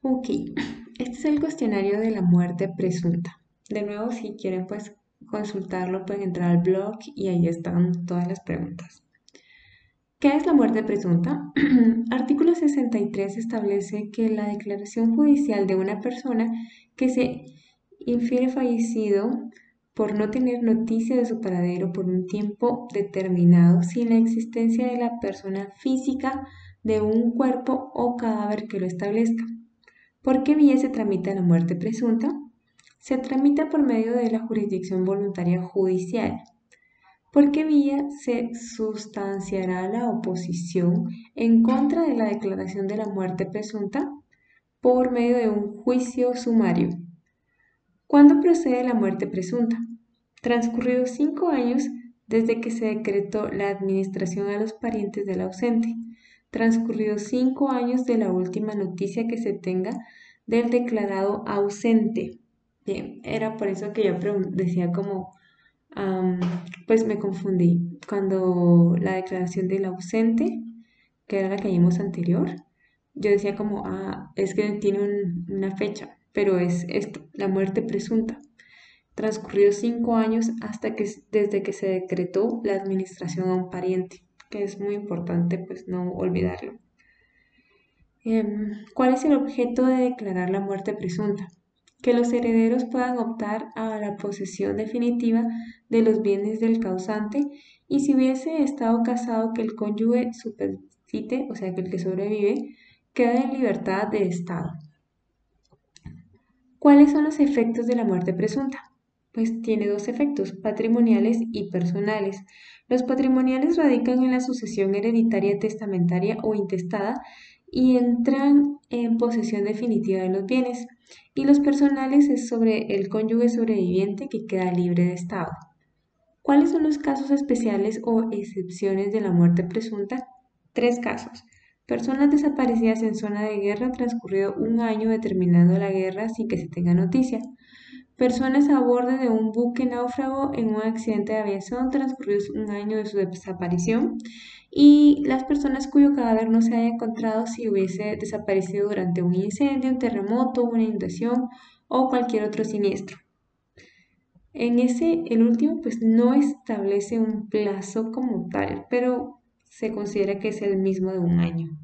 Ok, este es el cuestionario de la muerte presunta. De nuevo, si quieren pues consultarlo, pueden entrar al blog y ahí están todas las preguntas. ¿Qué es la muerte presunta? Artículo 63 establece que la declaración judicial de una persona que se infiere fallecido por no tener noticia de su paradero por un tiempo determinado sin la existencia de la persona física de un cuerpo o cadáver que lo establezca. ¿Por qué vía se tramita la muerte presunta? Se tramita por medio de la jurisdicción voluntaria judicial. ¿Por qué vía se sustanciará la oposición en contra de la declaración de la muerte presunta? Por medio de un juicio sumario. ¿Cuándo procede la muerte presunta? Transcurridos cinco años desde que se decretó la administración a los parientes del ausente, transcurridos cinco años de la última noticia que se tenga del declarado ausente. Bien, era por eso que yo decía como, pues me confundí. Cuando la declaración del ausente, que era la que vimos anterior, yo decía como, ah, es que tiene una fecha, pero es esto, la muerte presunta. Transcurridos cinco años hasta que, desde que se decretó la administración a un pariente que es muy importante pues no olvidarlo. Em, ¿Cuál es el objeto de declarar la muerte presunta? Que los herederos puedan optar a la posesión definitiva de los bienes del causante y si hubiese estado casado que el cónyuge supercite, o sea que el que sobrevive, quede en libertad de estado. ¿Cuáles son los efectos de la muerte presunta? Pues tiene dos efectos, patrimoniales y personales. Los patrimoniales radican en la sucesión hereditaria testamentaria o intestada y entran en posesión definitiva de los bienes. Y los personales es sobre el cónyuge sobreviviente que queda libre de estado. ¿Cuáles son los casos especiales o excepciones de la muerte presunta? Tres casos. Personas desaparecidas en zona de guerra transcurrido un año determinando la guerra sin que se tenga noticia personas a bordo de un buque náufrago en un accidente de aviación transcurridos un año de su desaparición y las personas cuyo cadáver no se haya encontrado si hubiese desaparecido durante un incendio, un terremoto, una inundación o cualquier otro siniestro. En ese, el último, pues no establece un plazo como tal, pero se considera que es el mismo de un año.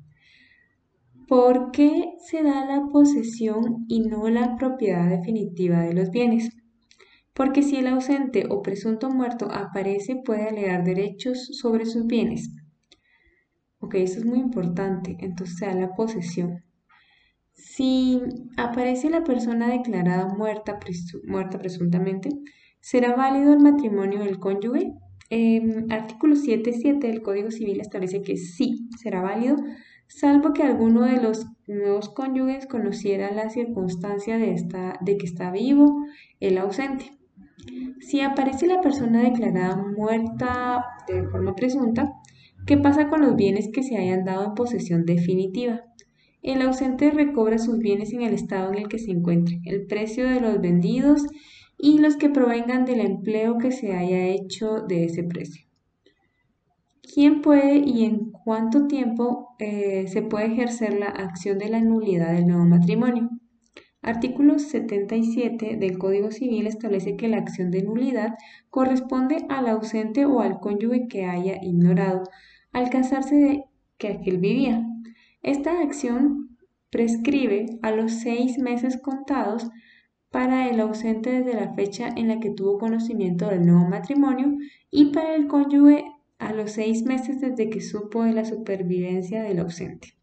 ¿Por qué se da la posesión y no la propiedad definitiva de los bienes? Porque si el ausente o presunto muerto aparece, puede alegar derechos sobre sus bienes. Ok, eso es muy importante. Entonces se da la posesión. Si aparece la persona declarada muerta, muerta presuntamente, ¿será válido el matrimonio del cónyuge? Eh, artículo 7.7 del Código Civil establece que sí, será válido salvo que alguno de los nuevos cónyuges conociera la circunstancia de, esta, de que está vivo el ausente. Si aparece la persona declarada muerta de forma presunta, ¿qué pasa con los bienes que se hayan dado en posesión definitiva? El ausente recobra sus bienes en el estado en el que se encuentre, el precio de los vendidos y los que provengan del empleo que se haya hecho de ese precio. ¿Quién puede y en cuánto tiempo eh, se puede ejercer la acción de la nulidad del nuevo matrimonio? Artículo 77 del Código Civil establece que la acción de nulidad corresponde al ausente o al cónyuge que haya ignorado al casarse de que aquel vivía. Esta acción prescribe a los seis meses contados para el ausente desde la fecha en la que tuvo conocimiento del nuevo matrimonio y para el cónyuge a los seis meses desde que supo de la supervivencia del ausente.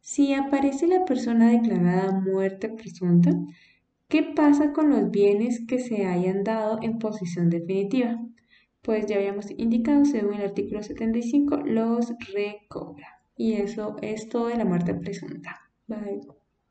Si aparece la persona declarada muerte presunta, ¿qué pasa con los bienes que se hayan dado en posición definitiva? Pues ya habíamos indicado, según el artículo 75, los recobra. Y eso es todo de la muerte presunta. Bye.